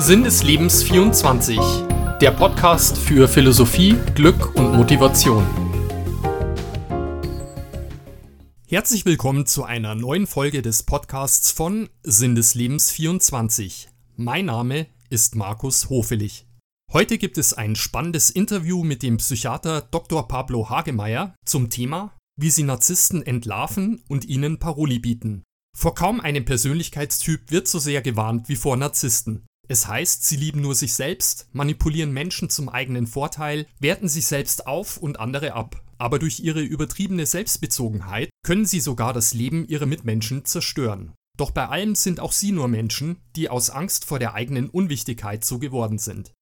Sinn des Lebens 24, der Podcast für Philosophie, Glück und Motivation. Herzlich willkommen zu einer neuen Folge des Podcasts von Sinn des Lebens 24. Mein Name ist Markus Hofelich. Heute gibt es ein spannendes Interview mit dem Psychiater Dr. Pablo Hagemeyer zum Thema, wie sie Narzissten entlarven und ihnen Paroli bieten. Vor kaum einem Persönlichkeitstyp wird so sehr gewarnt wie vor Narzissten. Es heißt, sie lieben nur sich selbst, manipulieren Menschen zum eigenen Vorteil, werten sich selbst auf und andere ab. Aber durch ihre übertriebene Selbstbezogenheit können sie sogar das Leben ihrer Mitmenschen zerstören. Doch bei allem sind auch sie nur Menschen, die aus Angst vor der eigenen Unwichtigkeit so geworden sind.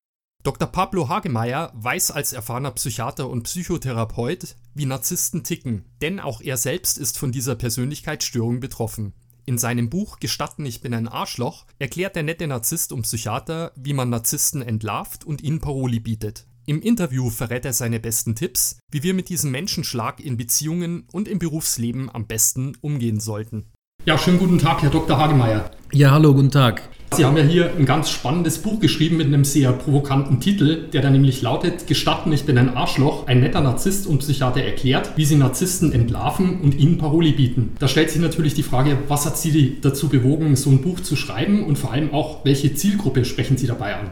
Dr. Pablo Hagemeyer weiß als erfahrener Psychiater und Psychotherapeut, wie Narzissten ticken, denn auch er selbst ist von dieser Persönlichkeitsstörung betroffen. In seinem Buch Gestatten, ich bin ein Arschloch erklärt der nette Narzisst und Psychiater, wie man Narzissten entlarvt und ihnen Paroli bietet. Im Interview verrät er seine besten Tipps, wie wir mit diesem Menschenschlag in Beziehungen und im Berufsleben am besten umgehen sollten. Ja, schönen guten Tag, Herr Dr. Hagemeyer. Ja, hallo, guten Tag. Sie haben ja hier ein ganz spannendes Buch geschrieben mit einem sehr provokanten Titel, der da nämlich lautet Gestatten, ich bin ein Arschloch. Ein netter Narzisst und Psychiater erklärt, wie sie Narzissten entlarven und ihnen Paroli bieten. Da stellt sich natürlich die Frage, was hat Sie dazu bewogen, so ein Buch zu schreiben und vor allem auch, welche Zielgruppe sprechen Sie dabei an?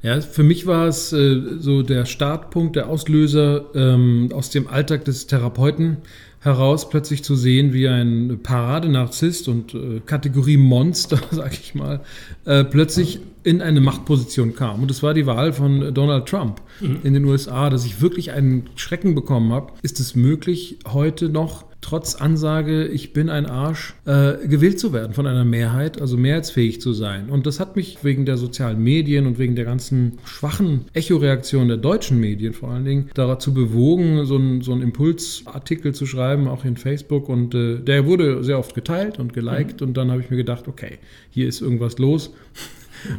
Ja, für mich war es äh, so der Startpunkt, der Auslöser ähm, aus dem Alltag des Therapeuten heraus plötzlich zu sehen, wie ein Paradenarzisst und äh, Kategorie Monster, sag ich mal, äh, plötzlich in eine Machtposition kam. Und es war die Wahl von Donald Trump mhm. in den USA, dass ich wirklich einen Schrecken bekommen habe. Ist es möglich, heute noch trotz Ansage, ich bin ein Arsch, äh, gewählt zu werden von einer Mehrheit, also mehrheitsfähig zu sein. Und das hat mich wegen der sozialen Medien und wegen der ganzen schwachen Echoreaktion der deutschen Medien vor allen Dingen dazu bewogen, so einen so Impulsartikel zu schreiben, auch in Facebook. Und äh, der wurde sehr oft geteilt und geliked. Mhm. Und dann habe ich mir gedacht, okay, hier ist irgendwas los.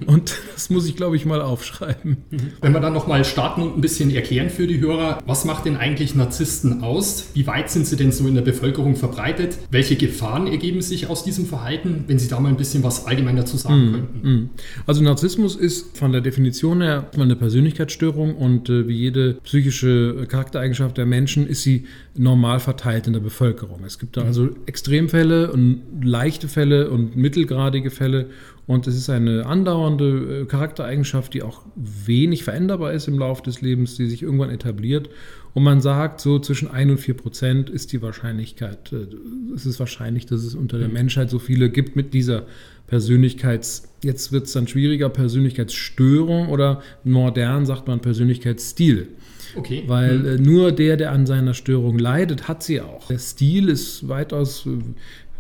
Und das muss ich, glaube ich, mal aufschreiben. Wenn wir dann nochmal starten und ein bisschen erklären für die Hörer, was macht denn eigentlich Narzissten aus? Wie weit sind sie denn so in der Bevölkerung verbreitet? Welche Gefahren ergeben sich aus diesem Verhalten, wenn Sie da mal ein bisschen was allgemein dazu sagen mm, könnten? Mm. Also Narzissmus ist von der Definition her eine Persönlichkeitsstörung und äh, wie jede psychische Charaktereigenschaft der Menschen ist sie normal verteilt in der Bevölkerung. Es gibt da also Extremfälle und leichte Fälle und mittelgradige Fälle und es ist eine andauernde äh, Charaktereigenschaft, die auch wenig veränderbar ist im Laufe des Lebens, die sich irgendwann etabliert. Und man sagt, so zwischen 1 und 4 Prozent ist die Wahrscheinlichkeit, äh, es ist wahrscheinlich, dass es unter der mhm. Menschheit so viele gibt mit dieser Persönlichkeits, jetzt wird es dann schwieriger, Persönlichkeitsstörung oder modern sagt man Persönlichkeitsstil. Okay. Weil äh, nur der, der an seiner Störung leidet, hat sie auch. Der Stil ist weitaus, äh,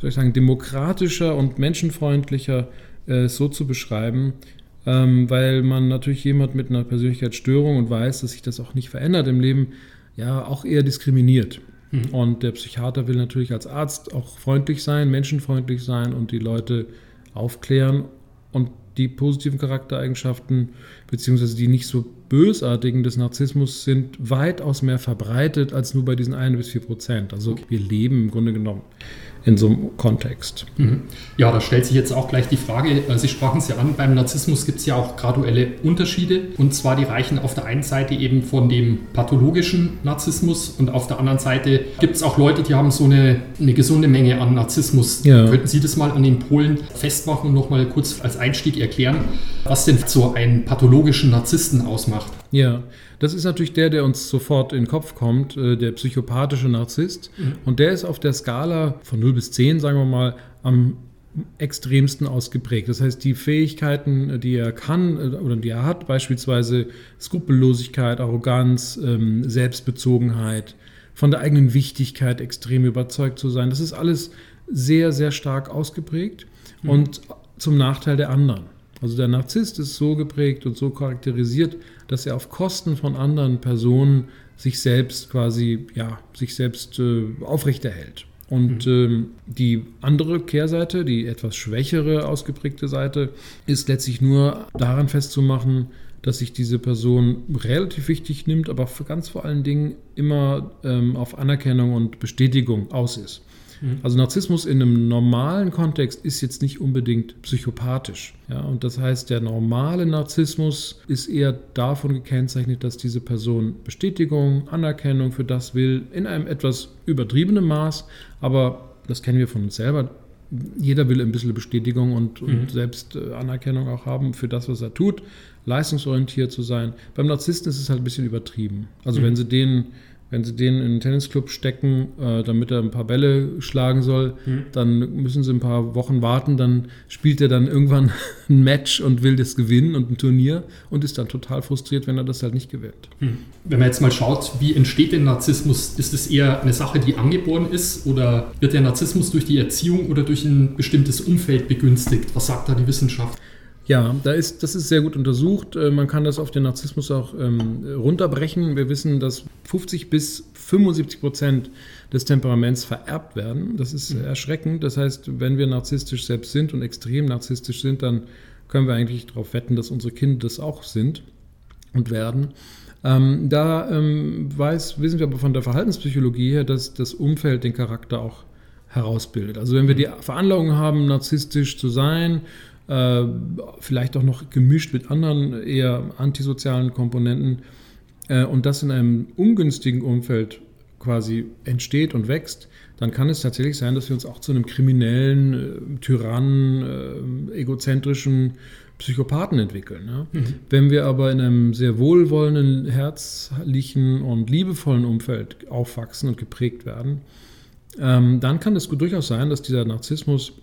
soll ich sagen, demokratischer und menschenfreundlicher äh, so zu beschreiben, ähm, weil man natürlich jemand mit einer Persönlichkeitsstörung und weiß, dass sich das auch nicht verändert im Leben, ja auch eher diskriminiert. Mhm. Und der Psychiater will natürlich als Arzt auch freundlich sein, menschenfreundlich sein und die Leute aufklären und die positiven Charaktereigenschaften beziehungsweise die nicht so bösartigen des Narzissmus sind weitaus mehr verbreitet als nur bei diesen 1 bis 4 Prozent. Also okay. wir leben im Grunde genommen in so einem Kontext. Mhm. Ja, da stellt sich jetzt auch gleich die Frage, äh, Sie sprachen es ja an, beim Narzissmus gibt es ja auch graduelle Unterschiede. Und zwar die reichen auf der einen Seite eben von dem pathologischen Narzissmus und auf der anderen Seite gibt es auch Leute, die haben so eine, eine gesunde Menge an Narzissmus. Ja. Könnten Sie das mal an den Polen festmachen und nochmal kurz als Einstieg erklären, was denn so einen pathologischen Narzissten ausmacht? Ja, das ist natürlich der, der uns sofort in den Kopf kommt, äh, der psychopathische Narzisst. Mhm. Und der ist auf der Skala von 0 bis 10, sagen wir mal, am extremsten ausgeprägt. Das heißt, die Fähigkeiten, die er kann äh, oder die er hat, beispielsweise Skrupellosigkeit, Arroganz, ähm, Selbstbezogenheit, von der eigenen Wichtigkeit extrem überzeugt zu sein, das ist alles sehr, sehr stark ausgeprägt mhm. und zum Nachteil der anderen. Also der Narzisst ist so geprägt und so charakterisiert, dass er auf Kosten von anderen Personen sich selbst quasi, ja, sich selbst äh, aufrechterhält. Und mhm. ähm, die andere Kehrseite, die etwas schwächere, ausgeprägte Seite, ist letztlich nur daran festzumachen, dass sich diese Person relativ wichtig nimmt, aber ganz vor allen Dingen immer ähm, auf Anerkennung und Bestätigung aus ist. Mhm. Also Narzissmus in einem normalen Kontext ist jetzt nicht unbedingt psychopathisch. Ja? Und das heißt, der normale Narzissmus ist eher davon gekennzeichnet, dass diese Person Bestätigung, Anerkennung für das will, in einem etwas übertriebenen Maß, aber das kennen wir von uns selber. Jeder will ein bisschen Bestätigung und, mhm. und selbst äh, Anerkennung auch haben für das, was er tut, leistungsorientiert zu sein. Beim Narzissten ist es halt ein bisschen übertrieben. Also mhm. wenn sie den wenn sie den in einen Tennisclub stecken, äh, damit er ein paar Bälle schlagen soll, mhm. dann müssen sie ein paar Wochen warten, dann spielt er dann irgendwann ein Match und will das gewinnen und ein Turnier und ist dann total frustriert, wenn er das halt nicht gewinnt. Mhm. Wenn man jetzt mal schaut, wie entsteht denn Narzissmus? Ist es eher eine Sache, die angeboren ist oder wird der Narzissmus durch die Erziehung oder durch ein bestimmtes Umfeld begünstigt? Was sagt da die Wissenschaft? Ja, da ist, das ist sehr gut untersucht. Äh, man kann das auf den Narzissmus auch ähm, runterbrechen. Wir wissen, dass 50 bis 75 Prozent des Temperaments vererbt werden. Das ist mhm. erschreckend. Das heißt, wenn wir narzisstisch selbst sind und extrem narzisstisch sind, dann können wir eigentlich darauf wetten, dass unsere Kinder das auch sind und werden. Ähm, da ähm, weiß, wissen wir aber von der Verhaltenspsychologie her, dass das Umfeld den Charakter auch herausbildet. Also wenn wir die Veranlagung haben, narzisstisch zu sein, äh, vielleicht auch noch gemischt mit anderen eher antisozialen Komponenten äh, und das in einem ungünstigen Umfeld quasi entsteht und wächst, dann kann es tatsächlich sein, dass wir uns auch zu einem kriminellen, äh, Tyrannen, äh, egozentrischen Psychopathen entwickeln. Ja? Mhm. Wenn wir aber in einem sehr wohlwollenden, herzlichen und liebevollen Umfeld aufwachsen und geprägt werden, ähm, dann kann es durchaus sein, dass dieser Narzissmus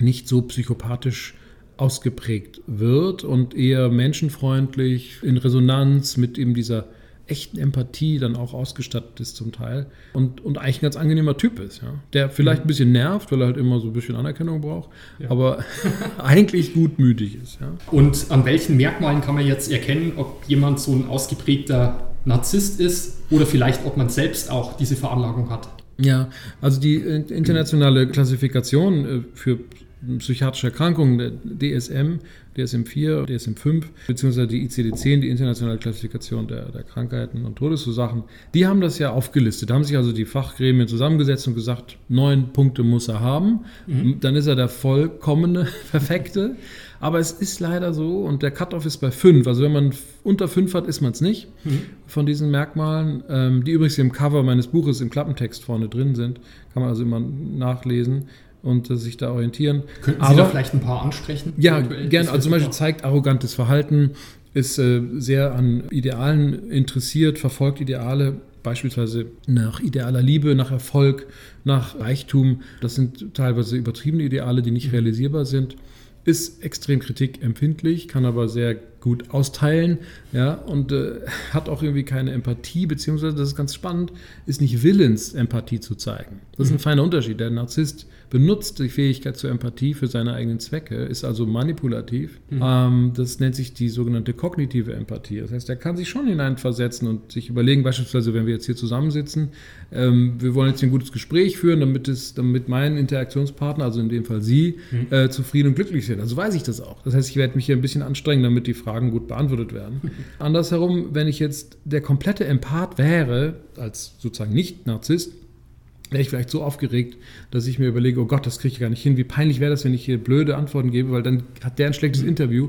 nicht so psychopathisch ausgeprägt wird und eher menschenfreundlich, in Resonanz mit eben dieser echten Empathie dann auch ausgestattet ist zum Teil und, und eigentlich ein ganz angenehmer Typ ist, ja? der vielleicht ein bisschen nervt, weil er halt immer so ein bisschen Anerkennung braucht, ja. aber eigentlich gutmütig ist. Ja? Und an welchen Merkmalen kann man jetzt erkennen, ob jemand so ein ausgeprägter Narzisst ist oder vielleicht ob man selbst auch diese Veranlagung hat? Ja, also die internationale Klassifikation äh, für psychiatrische Erkrankungen, der DSM, DSM-4, DSM-5, beziehungsweise die ICD-10, die internationale Klassifikation der, der Krankheiten und Todesursachen, die haben das ja aufgelistet. Da haben sich also die Fachgremien zusammengesetzt und gesagt, neun Punkte muss er haben. Mhm. Dann ist er der vollkommene, perfekte. Aber es ist leider so und der Cut-off ist bei fünf. Also wenn man unter fünf hat, ist man es nicht mhm. von diesen Merkmalen, ähm, die übrigens im Cover meines Buches im Klappentext vorne drin sind. Kann man also immer nachlesen und äh, sich da orientieren. Könnten Sie Aber, da vielleicht ein paar ansprechen? Ja, gerne. Also zum Beispiel zeigt arrogantes Verhalten, ist äh, sehr an Idealen interessiert, verfolgt Ideale, beispielsweise nach idealer Liebe, nach Erfolg, nach Reichtum. Das sind teilweise übertriebene Ideale, die nicht realisierbar sind. Ist extrem kritikempfindlich, kann aber sehr gut austeilen, ja, und äh, hat auch irgendwie keine Empathie, beziehungsweise, das ist ganz spannend, ist nicht willens, Empathie zu zeigen. Das ist ein mhm. feiner Unterschied. Der Narzisst benutzt die Fähigkeit zur Empathie für seine eigenen Zwecke, ist also manipulativ. Mhm. Ähm, das nennt sich die sogenannte kognitive Empathie. Das heißt, er kann sich schon hineinversetzen und sich überlegen, beispielsweise, wenn wir jetzt hier zusammensitzen, ähm, wir wollen jetzt ein gutes Gespräch führen, damit, es, damit mein Interaktionspartner, also in dem Fall Sie, mhm. äh, zufrieden und glücklich sind. Also weiß ich das auch. Das heißt, ich werde mich hier ein bisschen anstrengen, damit die Fragen gut beantwortet werden. Mhm. Andersherum, wenn ich jetzt der komplette Empath wäre, als sozusagen Nicht-Narzisst, wäre ich vielleicht so aufgeregt, dass ich mir überlege, oh Gott, das kriege ich gar nicht hin. Wie peinlich wäre das, wenn ich hier blöde Antworten gebe, weil dann hat der ein schlechtes. Interview.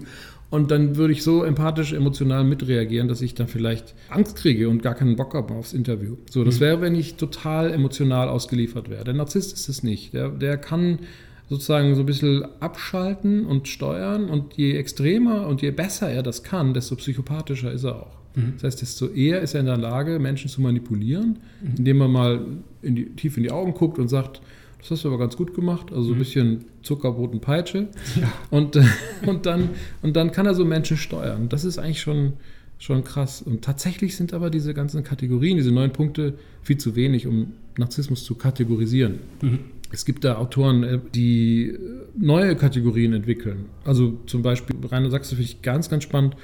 Und dann würde ich so empathisch, emotional mitreagieren, dass ich dann vielleicht Angst kriege und gar keinen Bock habe aufs Interview. So, das mhm. wäre, wenn ich total emotional ausgeliefert wäre. Der Narzisst ist es nicht. Der, der kann sozusagen so ein bisschen abschalten und steuern und je extremer und je besser er das kann, desto psychopathischer ist er auch. Mhm. Das heißt, desto eher ist er in der Lage, Menschen zu manipulieren, mhm. indem er mal in die, tief in die Augen guckt und sagt, das hast du aber ganz gut gemacht, also so ein mhm. bisschen Zuckerbrot und Peitsche. Ja. Und, und, dann, und dann kann er so Menschen steuern. Das ist eigentlich schon, schon krass. Und tatsächlich sind aber diese ganzen Kategorien, diese neun Punkte, viel zu wenig, um Narzissmus zu kategorisieren. Mhm. Es gibt da Autoren, äh, die neue Kategorien entwickeln. Also zum Beispiel Rainer Sachse finde ich ganz, ganz spannend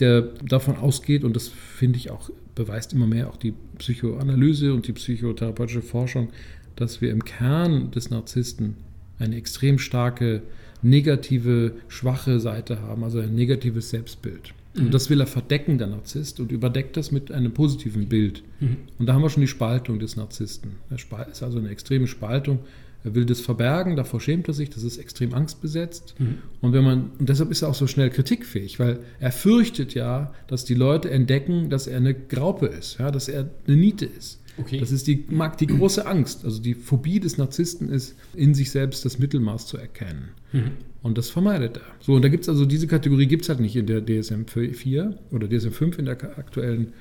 der davon ausgeht, und das finde ich auch, beweist immer mehr auch die Psychoanalyse und die psychotherapeutische Forschung, dass wir im Kern des Narzissten eine extrem starke negative, schwache Seite haben, also ein negatives Selbstbild. Mhm. Und das will er verdecken, der Narzisst, und überdeckt das mit einem positiven Bild. Mhm. Und da haben wir schon die Spaltung des Narzissten. Er ist also eine extreme Spaltung Er will das verbergen, davor schämt er sich, das ist extrem angstbesetzt. Mhm. Und wenn man, und deshalb ist er auch so schnell kritikfähig, weil er fürchtet ja, dass die Leute entdecken, dass er eine Graupe ist, ja, dass er eine Niete ist. Okay. Das ist die, die große Angst. Also die Phobie des Narzissten ist, in sich selbst das Mittelmaß zu erkennen. Mhm. Und das vermeidet er. So, und da gibt es also diese Kategorie gibt es halt nicht in der DSM 4 oder DSM 5 in der aktuellen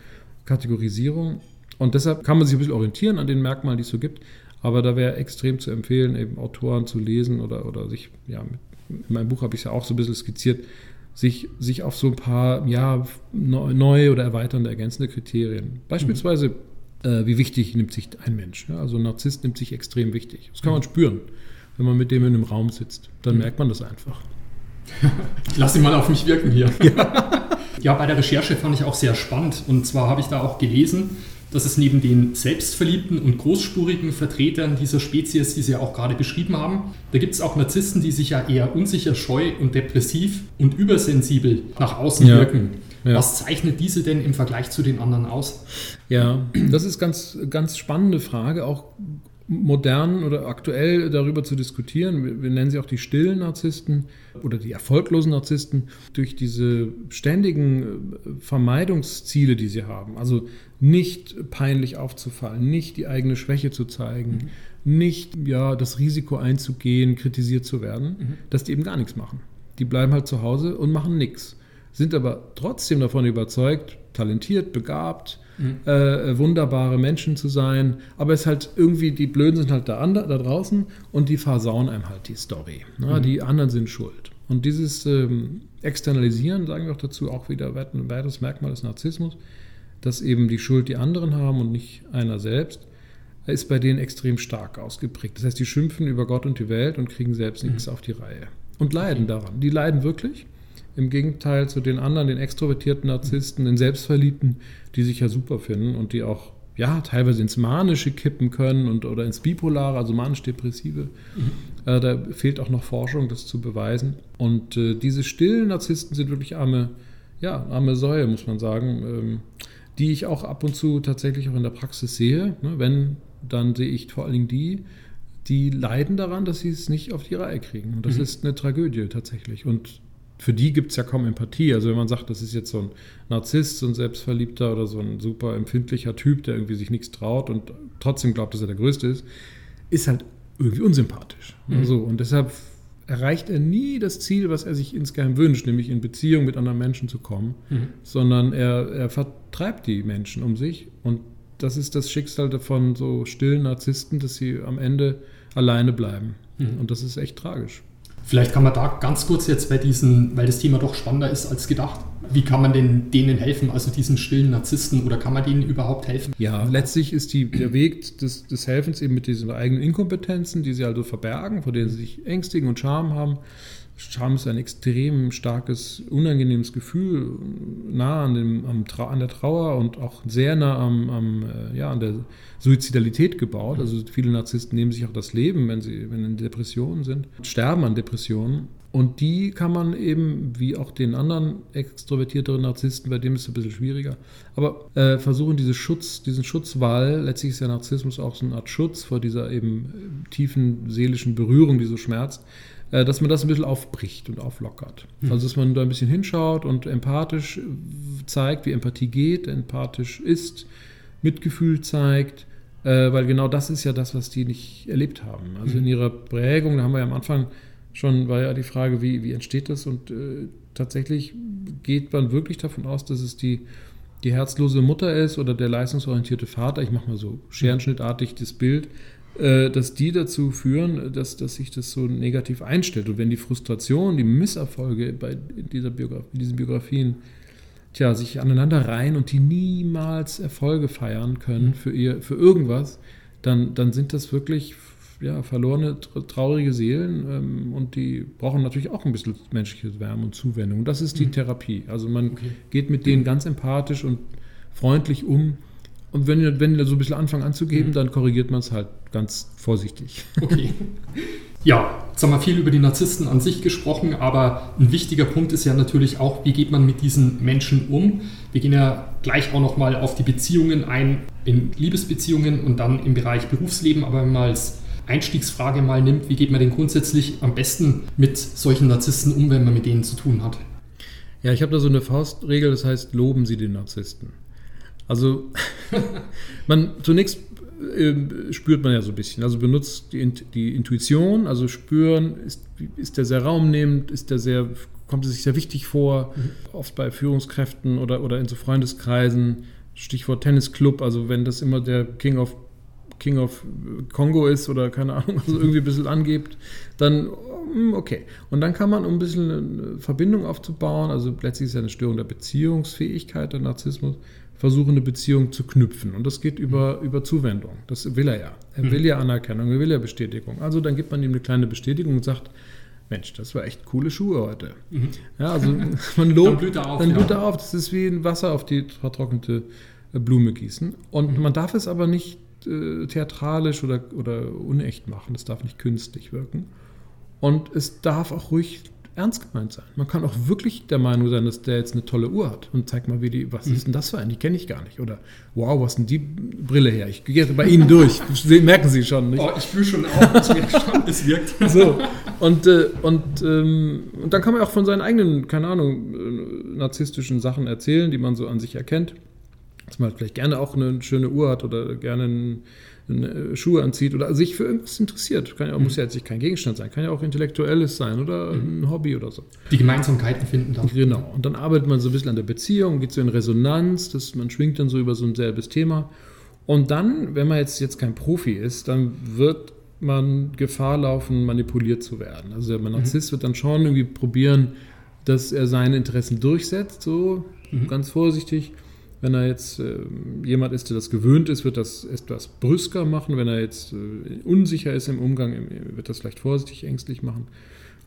Kategorisierung. Und deshalb kann man sich ein bisschen orientieren an den Merkmalen, die es so gibt. Aber da wäre extrem zu empfehlen, eben Autoren zu lesen oder, oder sich, ja, in meinem Buch habe ich es ja auch so ein bisschen skizziert, sich, sich auf so ein paar ja, neue oder erweiternde, ergänzende Kriterien. Beispielsweise, mhm. äh, wie wichtig nimmt sich ein Mensch? Ja? Also ein Narzisst nimmt sich extrem wichtig. Das kann man spüren, wenn man mit dem in einem Raum sitzt. Dann mhm. merkt man das einfach. Lass ihn mal auf mich wirken hier. Ja. ja, bei der Recherche fand ich auch sehr spannend. Und zwar habe ich da auch gelesen, dass es neben den selbstverliebten und großspurigen Vertretern dieser Spezies, die Sie ja auch gerade beschrieben haben, da gibt es auch Narzissten, die sich ja eher unsicher, scheu und depressiv und übersensibel nach außen ja. wirken. Ja. Was zeichnet diese denn im Vergleich zu den anderen aus? Ja, das ist ganz ganz spannende Frage, auch modern oder aktuell darüber zu diskutieren. Wir, nennen sie auch die stillen Narzissten oder die erfolglosen Narzissten durch diese ständigen äh, Vermeidungsziele, die sie haben. Also nicht peinlich aufzufallen, nicht die eigene Schwäche zu zeigen, mhm. nicht ja, das Risiko einzugehen, kritisiert zu werden, mhm. dass die eben gar nichts machen. Die bleiben halt zu Hause und machen nichts, sind aber trotzdem davon überzeugt, talentiert, begabt, mhm. äh, wunderbare Menschen zu sein. Aber es halt irgendwie, die Blöden sind halt da, da draußen und die versauen einem halt die Story. Ne? Die anderen sind schuld. Und dieses ähm, Externalisieren, sagen wir auch dazu, auch wieder ein weiteres Merkmal des Narzissmus, dass eben die Schuld die anderen haben und nicht einer selbst, ist bei denen extrem stark ausgeprägt. Das heißt, die schimpfen über Gott und die Welt und kriegen selbst mhm. nichts auf die Reihe. Und leiden daran. Die leiden wirklich. Im Gegenteil zu den anderen, den extrovertierten Narzissten, den Selbstverliebten, die sich ja super finden und die auch ja, teilweise ins Manische kippen können und, oder ins Bipolare, also manisch-depressive. Mhm. Äh, da fehlt auch noch Forschung, das zu beweisen. Und äh, diese stillen Narzissten sind wirklich arme, ja, arme Säue, muss man sagen, ähm, die ich auch ab und zu tatsächlich auch in der Praxis sehe. Ne? Wenn, dann sehe ich vor allen Dingen die, die leiden daran, dass sie es nicht auf die Reihe kriegen. Und das mhm. ist eine Tragödie tatsächlich. Und für die gibt es ja kaum Empathie. Also wenn man sagt, das ist jetzt so ein Narzisst, so ein Selbstverliebter oder so ein super empfindlicher Typ, der irgendwie sich nichts traut und trotzdem glaubt, dass er der Größte ist, ist halt irgendwie unsympathisch. Mhm. So, und deshalb erreicht er nie das Ziel, was er sich insgeheim wünscht, nämlich in Beziehung mit anderen Menschen zu kommen, mhm. sondern er, er vertreibt die Menschen um sich. Und das ist das Schicksal von so stillen Narzissten, dass sie am Ende alleine bleiben. Mhm. Und das ist echt tragisch. Vielleicht kann man da ganz kurz jetzt bei diesen, weil das Thema doch spannender ist als gedacht, wie kann man denn denen helfen, also diesen stillen Narzissten, oder kann man denen überhaupt helfen? Ja, letztlich ist die, der Weg des, des Helfens eben mit diesen eigenen Inkompetenzen, die sie also verbergen, vor denen sie sich ängstigen und Scham haben, Scham ist ein extrem starkes, unangenehmes Gefühl, nah an, dem, an der Trauer und auch sehr nah am, am, äh, ja, an der Suizidalität gebaut. Also viele Narzissten nehmen sich auch das Leben, wenn sie wenn in Depressionen sind, sterben an Depressionen. Und die kann man eben, wie auch den anderen extrovertierteren Narzissten, bei dem ist es ein bisschen schwieriger, aber äh, versuchen diese Schutz, diesen Schutzwall, letztlich ist der Narzissmus auch so eine Art Schutz vor dieser eben tiefen seelischen Berührung, die so schmerzt, dass man das ein bisschen aufbricht und auflockert. Mhm. Also, dass man da ein bisschen hinschaut und empathisch zeigt, wie Empathie geht, empathisch ist, Mitgefühl zeigt, äh, weil genau das ist ja das, was die nicht erlebt haben. Also mhm. in ihrer Prägung, da haben wir ja am Anfang schon, war ja die Frage, wie, wie entsteht das? Und äh, tatsächlich geht man wirklich davon aus, dass es die, die herzlose Mutter ist oder der leistungsorientierte Vater. Ich mache mal so scherenschnittartig das Bild äh, dass die dazu führen, dass, dass sich das so negativ einstellt. Und wenn die Frustration, die Misserfolge bei dieser Biograf in diesen Biografien tja, sich aneinander reihen und die niemals Erfolge feiern können für, ihr, für irgendwas, dann, dann sind das wirklich ja, verlorene, traurige Seelen ähm, und die brauchen natürlich auch ein bisschen menschliche Wärme und Zuwendung. Und das ist die mhm. Therapie. Also man okay. geht mit denen ganz empathisch und freundlich um und wenn, wenn die so ein bisschen anfangen anzugeben, mhm. dann korrigiert man es halt ganz vorsichtig. Okay. Ja, jetzt haben wir viel über die Narzissten an sich gesprochen, aber ein wichtiger Punkt ist ja natürlich auch, wie geht man mit diesen Menschen um? Wir gehen ja gleich auch nochmal auf die Beziehungen ein, in Liebesbeziehungen und dann im Bereich Berufsleben, aber wenn wir als Einstiegsfrage mal nimmt, wie geht man denn grundsätzlich am besten mit solchen Narzissten um, wenn man mit denen zu tun hat? Ja, ich habe da so eine Faustregel, das heißt, loben Sie den Narzissten. Also, man zunächst äh, spürt man ja so ein bisschen. Also benutzt die, die Intuition, also spüren, ist, ist der sehr raumnehmend, ist der sehr, kommt er sich sehr wichtig vor, mhm. oft bei Führungskräften oder, oder in so Freundeskreisen, Stichwort Tennisclub, also wenn das immer der King of King of Kongo ist oder keine Ahnung, also irgendwie ein bisschen angibt, dann hm, okay. Und dann kann man, um ein bisschen eine Verbindung aufzubauen, also letztlich ist ja eine Störung der Beziehungsfähigkeit, der Narzissmus, versuchen, eine Beziehung zu knüpfen. Und das geht über, über Zuwendung. Das will er ja. Er mhm. will ja Anerkennung, er will ja Bestätigung. Also dann gibt man ihm eine kleine Bestätigung und sagt, Mensch, das war echt coole Schuhe heute. Mhm. Ja, also man lobt, dann blüht er auf. Dann blüht er auf. Das ist wie ein Wasser auf die vertrocknete äh, Blume gießen. Und mhm. man darf es aber nicht äh, theatralisch oder, oder unecht machen. Das darf nicht künstlich wirken. Und es darf auch ruhig ernst gemeint sein. Man kann auch wirklich der Meinung sein, dass der jetzt eine tolle Uhr hat und zeigt mal, wie die, was mhm. ist denn das für eine? Die kenne ich gar nicht. Oder wow, was ist denn die Brille her? Ich gehe jetzt bei Ihnen durch. merken Sie schon, nicht? Oh, ich fühle schon auf, es wirkt schon, es wirkt. So, und, äh, und, ähm, und dann kann man auch von seinen eigenen, keine Ahnung, äh, narzisstischen Sachen erzählen, die man so an sich erkennt. Dass man vielleicht gerne auch eine schöne Uhr hat oder gerne äh, Schuhe anzieht oder sich für irgendwas interessiert. Kann ja, muss ja jetzt kein Gegenstand sein, kann ja auch intellektuelles sein oder mhm. ein Hobby oder so. Die Gemeinsamkeiten finden dann. Genau. Und dann arbeitet man so ein bisschen an der Beziehung, geht so in Resonanz, das, man schwingt dann so über so ein selbes Thema. Und dann, wenn man jetzt, jetzt kein Profi ist, dann wird man Gefahr laufen, manipuliert zu werden. Also der Narzisst mhm. wird dann schon irgendwie probieren, dass er seine Interessen durchsetzt, so mhm. ganz vorsichtig. Wenn er jetzt äh, jemand ist, der das gewöhnt ist, wird das etwas brüsker machen. Wenn er jetzt äh, unsicher ist im Umgang, wird das vielleicht vorsichtig, ängstlich machen.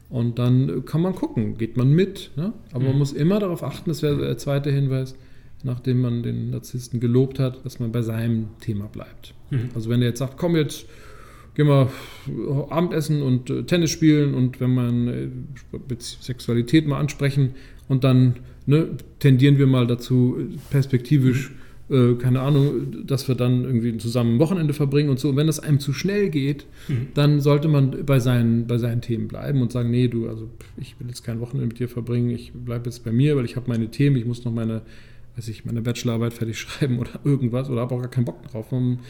Und dann kann man gucken, geht man mit. Ne? Aber mhm. man muss immer darauf achten, das wäre der zweite Hinweis, nachdem man den Narzissten gelobt hat, dass man bei seinem Thema bleibt. Mhm. Also wenn er jetzt sagt, komm jetzt, gehen wir Abendessen und äh, Tennis spielen und wenn man äh, Sexualität mal ansprechen und dann ne, tendieren wir mal dazu, perspektivisch, mhm. äh, keine Ahnung, dass wir dann irgendwie zusammen ein Wochenende verbringen und so. Und wenn das einem zu schnell geht, mhm. dann sollte man bei seinen, bei seinen Themen bleiben und sagen, nee, du, also ich will jetzt kein Wochenende mit dir verbringen, ich bleibe jetzt bei mir, weil ich habe meine Themen, ich muss noch meine, weiß ich, meine Bachelorarbeit fertig schreiben oder irgendwas oder habe auch gar keinen Bock drauf. Man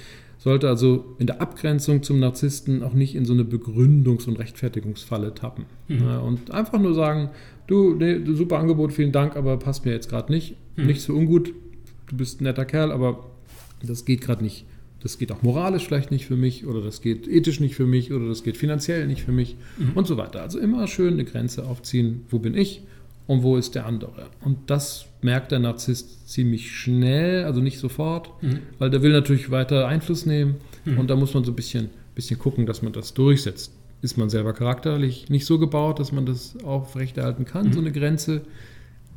sollte also in der Abgrenzung zum Narzissten auch nicht in so eine Begründungs- und Rechtfertigungsfalle tappen. Mhm. Ja, und einfach nur sagen, du, nee, super Angebot, vielen Dank, aber passt mir jetzt gerade nicht. Hm. Nicht so ungut, du bist ein netter Kerl, aber das geht gerade nicht. Das geht auch moralisch vielleicht nicht für mich oder das geht ethisch nicht für mich oder das geht finanziell nicht für mich mhm. und so weiter. Also immer schön eine Grenze aufziehen, wo bin ich und wo ist der andere. Und das merkt der Narzisst ziemlich schnell, also nicht sofort, mhm. weil der will natürlich weiter Einfluss nehmen mhm. und da muss man so ein bisschen, bisschen gucken, dass man das durchsetzt ist man selber charakterlich nicht so gebaut, dass man das aufrechterhalten kann, mhm. so eine Grenze,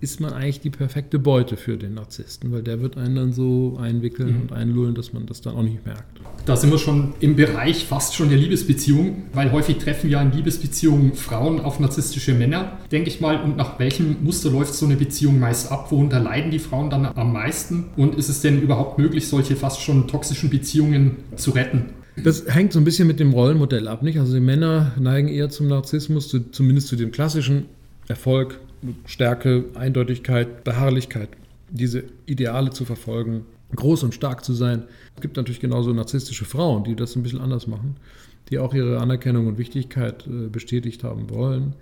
ist man eigentlich die perfekte Beute für den Narzissten, weil der wird einen dann so einwickeln mhm. und einlullen, dass man das dann auch nicht merkt. Da sind wir schon im Bereich fast schon der Liebesbeziehung, weil häufig treffen ja in Liebesbeziehungen Frauen auf narzisstische Männer, denke ich mal. Und nach welchem Muster läuft so eine Beziehung meist ab? Worunter leiden die Frauen dann am meisten? Und ist es denn überhaupt möglich, solche fast schon toxischen Beziehungen zu retten? Das hängt so ein bisschen mit dem Rollenmodell ab, nicht? Also die Männer neigen eher zum Narzissmus, zu, zumindest zu dem klassischen Erfolg, Stärke, Eindeutigkeit, Beharrlichkeit, diese Ideale zu verfolgen, groß und stark zu sein. Es gibt natürlich genauso narzisstische Frauen, die das ein bisschen anders machen, die auch ihre Anerkennung und Wichtigkeit äh, bestätigt haben wollen.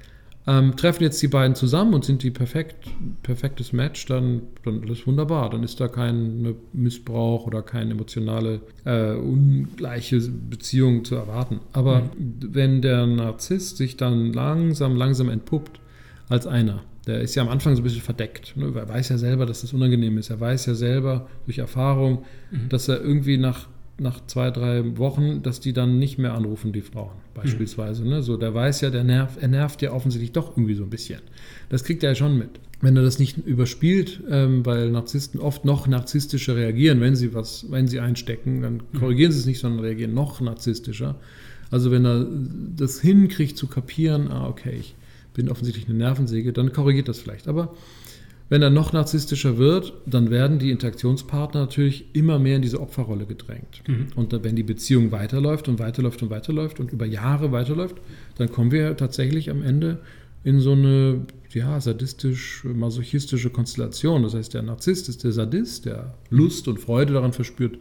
Ähm, treffen jetzt die beiden zusammen und sind die perfekt, perfektes Match, dann, dann ist wunderbar. Dann ist da kein Missbrauch oder keine emotionale, äh, ungleiche Beziehung zu erwarten. Aber mhm. wenn der Narzisst sich dann langsam, langsam entpuppt als einer, der ist ja am Anfang so ein bisschen verdeckt. Ne? Er weiß ja selber, dass das unangenehm ist. Er weiß ja selber durch Erfahrung, mhm. dass er irgendwie nach nach zwei, drei Wochen, dass die dann nicht mehr anrufen, die Frauen beispielsweise. Mhm. Ne? So, der weiß ja, der nervt, er nervt ja offensichtlich doch irgendwie so ein bisschen. Das kriegt er ja schon mit. Wenn er das nicht überspielt, ähm, weil Narzissten oft noch narzisstischer reagieren, wenn sie was, wenn sie einstecken, dann mhm. korrigieren sie es nicht, sondern reagieren noch narzisstischer. Also wenn er das hinkriegt zu kapieren, ah, okay, ich bin offensichtlich eine Nervensäge, dann korrigiert das vielleicht. Aber Wenn er noch narzisstischer wird, dann werden die Interaktionspartner natürlich immer mehr in diese Opferrolle gedrängt. Mhm. Und wenn die Beziehung weiterläuft und weiterläuft und weiterläuft und über Jahre weiterläuft, dann kommen wir tatsächlich am Ende in so eine ja, sadistisch-masochistische Konstellation. Das heißt, der Narzisst ist der Sadist, der Lust und Freude daran verspürt,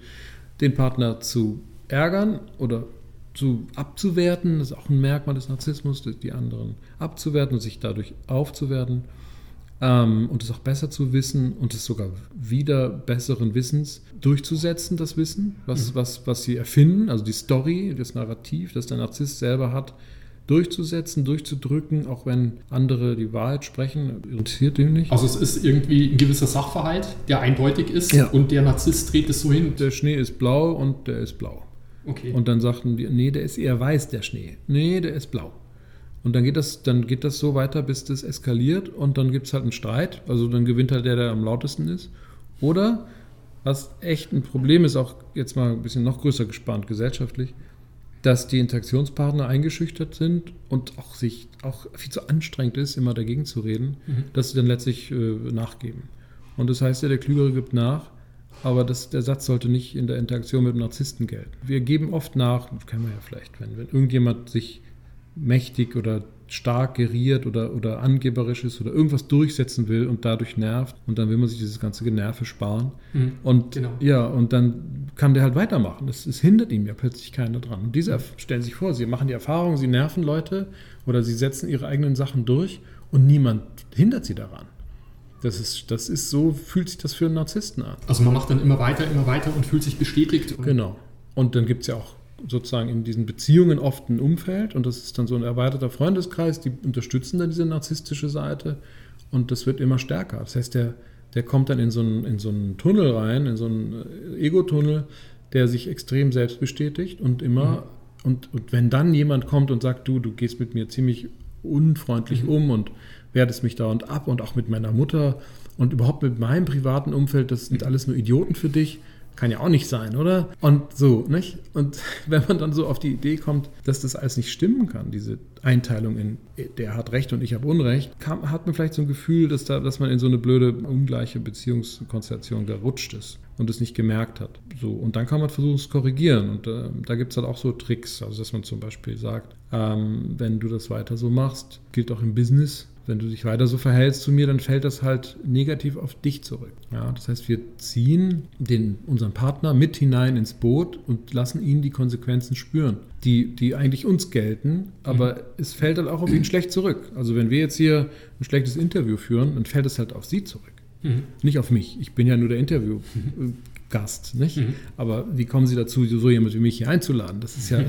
den Partner zu ärgern oder zu abzuwerten. Das ist auch ein Merkmal des Narzissmus, die anderen abzuwerten und sich dadurch aufzuwerten ähm, und es auch besser zu wissen und es sogar wieder besseren Wissens durchzusetzen, das Wissen, was, mhm. was, was sie erfinden, also die Story, das Narrativ, das der Narzisst selber hat, durchzusetzen, durchzudrücken, auch wenn andere die Wahrheit sprechen, interessiert ihn nicht. Also es ist irgendwie ein gewisser Sachverhalt, der eindeutig ist ja. und der Narzisst dreht es so hin. Der Schnee ist blau und der ist blau. Okay. Und dann sagten die, nee, der ist eher weiß, der Schnee. Nee, der ist blau. Und dann geht das, dann geht das so weiter, bis das eskaliert und dann gibt es halt einen Streit. Also dann gewinnt halt der, der am lautesten ist. Oder, was echt ein Problem ist, auch jetzt mal ein bisschen noch größer gespannt gesellschaftlich, dass die Interaktionspartner eingeschüchtert sind und auch sich auch viel zu anstrengend ist, immer dagegen zu reden, mhm. dass sie dann letztlich äh, nachgeben. Und das heißt ja, der Klügere gibt nach, aber das, der Satz sollte nicht in der Interaktion mit dem Narzissten gelten. Wir geben oft nach, kennen wir ja vielleicht, wenn, wenn irgendjemand sich mächtig oder stark geriert oder, oder angeberisch ist oder irgendwas durchsetzen will und dadurch nervt und dann will man sich dieses ganze Generve sparen mhm, und genau. ja und dann kann der halt weitermachen. Es, es hindert ihm ja plötzlich keiner dran. Und diese mhm. stellen sich vor, sie machen die Erfahrung, sie nerven Leute oder sie setzen ihre eigenen Sachen durch und niemand hindert sie daran. Das ist, das ist so, fühlt sich das für einen Narzissten an. Also man macht dann immer weiter, immer weiter und fühlt sich bestätigt. Genau. Und dann gibt es ja auch sozusagen in diesen Beziehungen oft ein Umfeld und das ist dann so ein erweiterter Freundeskreis, die unterstützen dann diese narzisstische Seite und das wird immer stärker. Das heißt, der, der kommt dann in so, einen, in so einen Tunnel rein, in so einen äh, Ego-Tunnel, der sich extrem selbst bestätigt und immer, mhm. und, und wenn dann jemand kommt und sagt, du, du gehst mit mir ziemlich unfreundlich mhm. um und wertest mich dauernd ab und auch mit meiner Mutter und überhaupt mit meinem privaten Umfeld, das sind mhm. alles nur Idioten für dich, kann ja auch nicht sein, oder? Und so, nicht? Und wenn man dann so auf die Idee kommt, dass das alles nicht stimmen kann, diese Einteilung in der hat Recht und ich habe Unrecht, kam, hat man vielleicht so ein Gefühl, dass, da, dass man in so eine blöde, ungleiche Beziehungskonstellation gerutscht ist und es nicht gemerkt hat. So, und dann kann man versuchen, es zu korrigieren. Und äh, da gibt es halt auch so Tricks, also dass man zum Beispiel sagt, ähm, wenn du das weiter so machst, gilt auch im Business, wenn du dich weiter so verhältst zu mir, dann fällt das halt negativ auf dich zurück. Ja, das heißt, wir ziehen den, unseren Partner mit hinein ins Boot und lassen ihn die Konsequenzen spüren, die, die eigentlich uns gelten, aber mhm. es fällt halt auch auf ihn schlecht zurück. Also wenn wir jetzt hier ein schlechtes Interview führen, dann fällt es halt auf sie zurück. Mhm. Nicht auf mich. Ich bin ja nur der Interview. Gast, nicht? Mhm. Aber wie kommen Sie dazu, so jemand wie mich hier einzuladen? Das ist ja,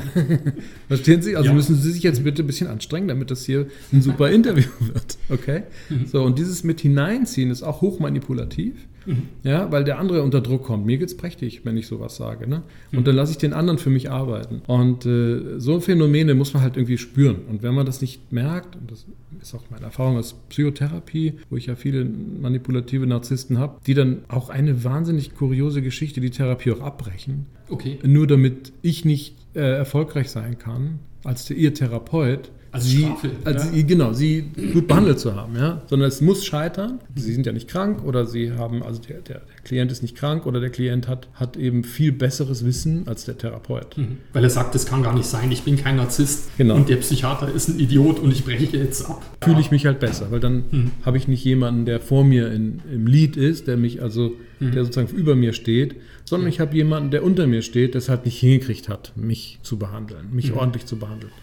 verstehen Sie? Also ja. müssen Sie sich jetzt bitte ein bisschen anstrengen, damit das hier ein super Interview wird, okay? Mhm. So, und dieses mit hineinziehen ist auch hochmanipulativ. Mhm. Ja, weil der andere unter Druck kommt. Mir geht es prächtig, wenn ich sowas sage. Ne? Und mhm. dann lasse ich den anderen für mich arbeiten. Und äh, so Phänomene muss man halt irgendwie spüren. Und wenn man das nicht merkt, und das ist auch meine Erfahrung aus Psychotherapie, wo ich ja viele manipulative Narzissten habe, die dann auch eine wahnsinnig kuriose Geschichte, die Therapie auch abbrechen. Okay. Nur damit ich nicht äh, erfolgreich sein kann als ihr Therapeut, also sie, Strafe, also ja? sie, genau, sie gut behandelt zu haben, ja. Sondern es muss scheitern. Sie sind ja nicht krank oder sie haben, also der, der, der Klient ist nicht krank oder der Klient hat, hat eben viel besseres Wissen als der Therapeut. Mhm. Weil er sagt, das kann gar nicht sein, ich bin kein Narzisst genau. und der Psychiater ist ein Idiot und ich breche jetzt ab. Fühle ich mich halt besser, weil dann mhm. habe ich nicht jemanden, der vor mir in, im Lied ist, der mich also, mhm. der sozusagen über mir steht, sondern ich habe jemanden, der unter mir steht, der es halt nicht hingekriegt hat, mich zu behandeln, mich mhm. ordentlich zu behandeln.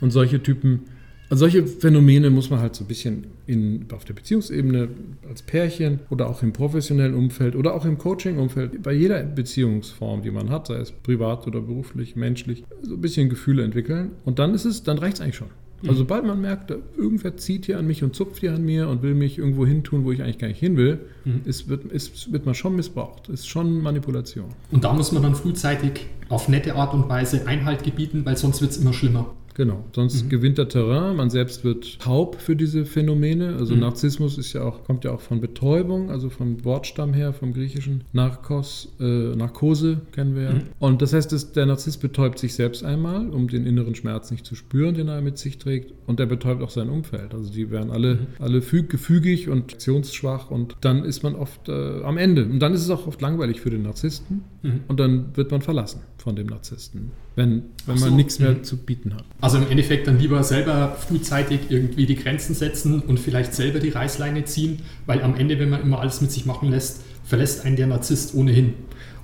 Und solche Typen, also solche Phänomene muss man halt so ein bisschen in, auf der Beziehungsebene als Pärchen oder auch im professionellen Umfeld oder auch im Coaching-Umfeld, bei jeder Beziehungsform, die man hat, sei es privat oder beruflich, menschlich, so ein bisschen Gefühle entwickeln. Und dann ist es, dann reicht es eigentlich schon. Also mhm. sobald man merkt, irgendwer zieht hier an mich und zupft hier an mir und will mich irgendwo hin tun, wo ich eigentlich gar nicht hin will, mhm. ist, wird, ist, wird man schon missbraucht. Ist schon Manipulation. Und da muss man dann frühzeitig auf nette Art und Weise Einhalt gebieten, weil sonst wird es immer schlimmer. Genau, sonst mhm. gewinnt der Terrain, man selbst wird taub für diese Phänomene. Also mhm. Narzissmus ist ja auch, kommt ja auch von Betäubung, also vom Wortstamm her, vom griechischen Narkos, äh, Narkose kennen wir ja. Mhm. Und das heißt, dass der Narzisst betäubt sich selbst einmal, um den inneren Schmerz nicht zu spüren, den er mit sich trägt. Und er betäubt auch sein Umfeld. Also die werden alle, mhm. alle füg, gefügig und aktionsschwach und dann ist man oft äh, am Ende. Und dann ist es auch oft langweilig für den Narzissten mhm. und dann wird man verlassen von dem Narzissten, wenn, wenn so. man nichts mehr mhm. zu bieten hat. Also im Endeffekt dann lieber selber frühzeitig irgendwie die Grenzen setzen und vielleicht selber die Reißleine ziehen, weil am Ende, wenn man immer alles mit sich machen lässt, verlässt einen der Narzisst ohnehin.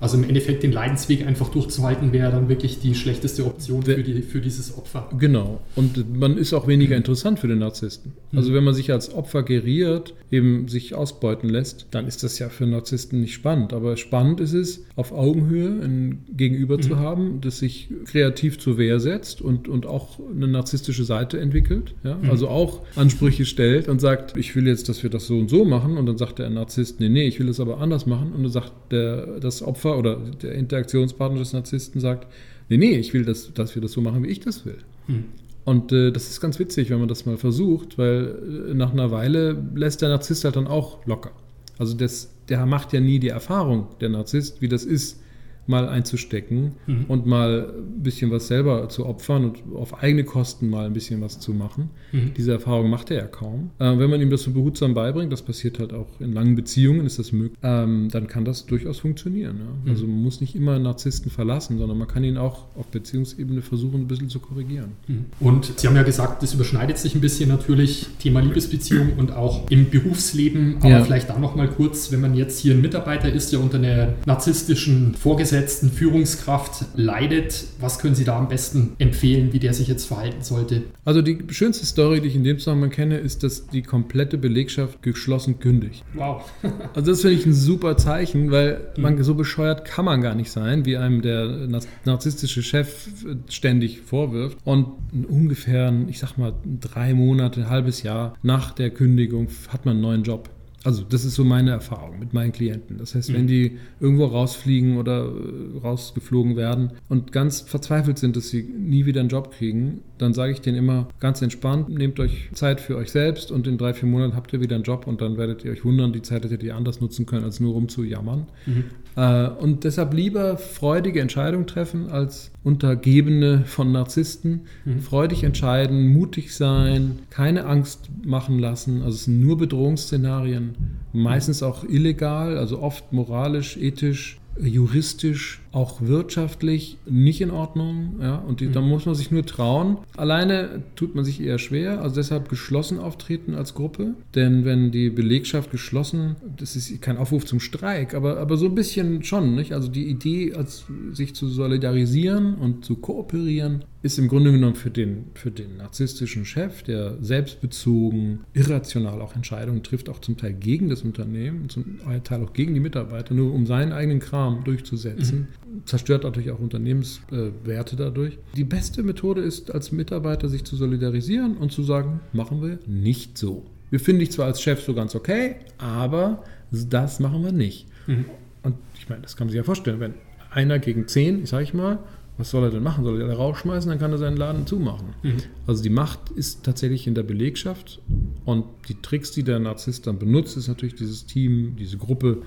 Also im Endeffekt den Leidensweg einfach durchzuhalten, wäre dann wirklich die schlechteste Option für, die, für dieses Opfer. Genau. Und man ist auch weniger interessant für den Narzissten. Also mhm. wenn man sich als Opfer geriert, eben sich ausbeuten lässt, dann ist das ja für Narzissten nicht spannend. Aber spannend ist es, auf Augenhöhe ein Gegenüber mhm. zu haben, das sich kreativ zur Wehr setzt und, und auch eine narzisstische Seite entwickelt. Ja? Mhm. Also auch Ansprüche stellt und sagt, ich will jetzt, dass wir das so und so machen. Und dann sagt der Narzisst, nee, nee, ich will das aber anders machen. Und dann sagt der, das Opfer, Opfer oder der Interaktionspartner des Narzissten sagt, nee, nee, ich will, dass, dass wir das so machen, wie ich das will. Hm. Und äh, das ist ganz witzig, wenn man das mal versucht, weil äh, nach einer Weile lässt der Narzisst halt dann auch locker. Also das, der macht ja nie die Erfahrung, der Narzisst, wie das ist, mal einzustecken mhm. und mal ein bisschen was selber zu opfern und auf eigene Kosten mal ein bisschen was zu machen. Mhm. Diese Erfahrung macht er ja kaum. Äh, wenn man ihm das so behutsam beibringt, das passiert halt auch in langen Beziehungen, ist das möglich, ähm, dann kann das durchaus funktionieren. Ja? Mhm. Also man muss nicht immer Narzissten verlassen, sondern man kann ihn auch auf Beziehungsebene versuchen, ein bisschen zu korrigieren. Mhm. Und Sie haben ja gesagt, das überschneidet sich ein bisschen natürlich, Thema Liebesbeziehung und auch im Berufsleben, aber ja. vielleicht da nochmal kurz, wenn man jetzt hier ein Mitarbeiter ist, der unter einer narzisstischen Vorgesetzten vorgesetzten Führungskraft leidet. Was können Sie da am besten empfehlen, wie der sich jetzt verhalten sollte? Also die schönste Story, die ich in dem Zusammenhang kenne, ist, dass die komplette Belegschaft geschlossen kündigt. Wow. also das finde ich ein super Zeichen, weil mhm. man so bescheuert kann man gar nicht sein, wie einem der narzisstische Chef ständig vorwirft. Und ungefähr, ich sag mal, drei Monate, ein halbes Jahr nach der Kündigung hat man einen neuen Job. Also das ist so meine Erfahrung mit meinen Klienten. Das heißt, mhm. wenn die irgendwo rausfliegen oder äh, rausgeflogen werden und ganz verzweifelt sind, dass sie nie wieder einen Job kriegen, dann sage ich denen immer ganz entspannt, nehmt euch Zeit für euch selbst und in drei, vier Monaten habt ihr wieder einen Job und dann werdet ihr euch wundern, die Zeit hättet ihr anders nutzen können, als nur rumzujammern. Mhm. Äh, und deshalb lieber freudige Entscheidungen treffen als Untergebene von Narzissten. Mhm. Freudig entscheiden, mutig sein, keine Angst machen lassen. Also es sind nur Bedrohungsszenarien, meistens auch illegal, also oft moralisch, ethisch juristisch, auch wirtschaftlich nicht in Ordnung. Ja? Und die, mhm. da muss man sich nur trauen. Alleine tut man sich eher schwer, also deshalb geschlossen auftreten als Gruppe. Denn wenn die Belegschaft geschlossen, das ist kein Aufruf zum Streik, aber, aber so ein bisschen schon. Nicht? Also die Idee, als sich zu solidarisieren und zu kooperieren, ist im Grunde genommen für den, für den narzisstischen Chef, der selbstbezogen, irrational auch Entscheidungen trifft, auch zum Teil gegen das Unternehmen, zum Teil auch gegen die Mitarbeiter, nur um seinen eigenen Kram durchzusetzen. Zerstört natürlich auch Unternehmenswerte äh, dadurch. Die beste Methode ist, als Mitarbeiter sich zu solidarisieren und zu sagen, machen wir nicht so. Wir finden dich zwar als Chef so ganz okay, aber das machen wir nicht. Mhm. Und ich meine, das kann man sich ja vorstellen, wenn einer gegen zehn, sage ich mal, was soll er denn machen? Soll er alle rausschmeißen? Dann kann er seinen Laden zumachen. Mhm. Also die Macht ist tatsächlich in der Belegschaft und die Tricks, die der Narzisst dann benutzt, ist natürlich dieses Team, diese Gruppe